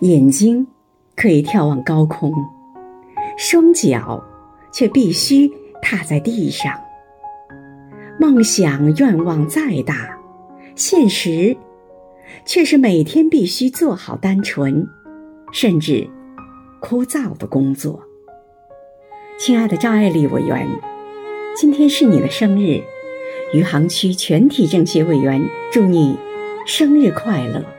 眼睛可以眺望高空双脚却必须踏在地上。梦想愿望再大现实却是每天必须做好单纯甚至枯燥的工作。亲爱的张爱丽委员今天是你的生日余杭区全体政协委员祝你生日快乐。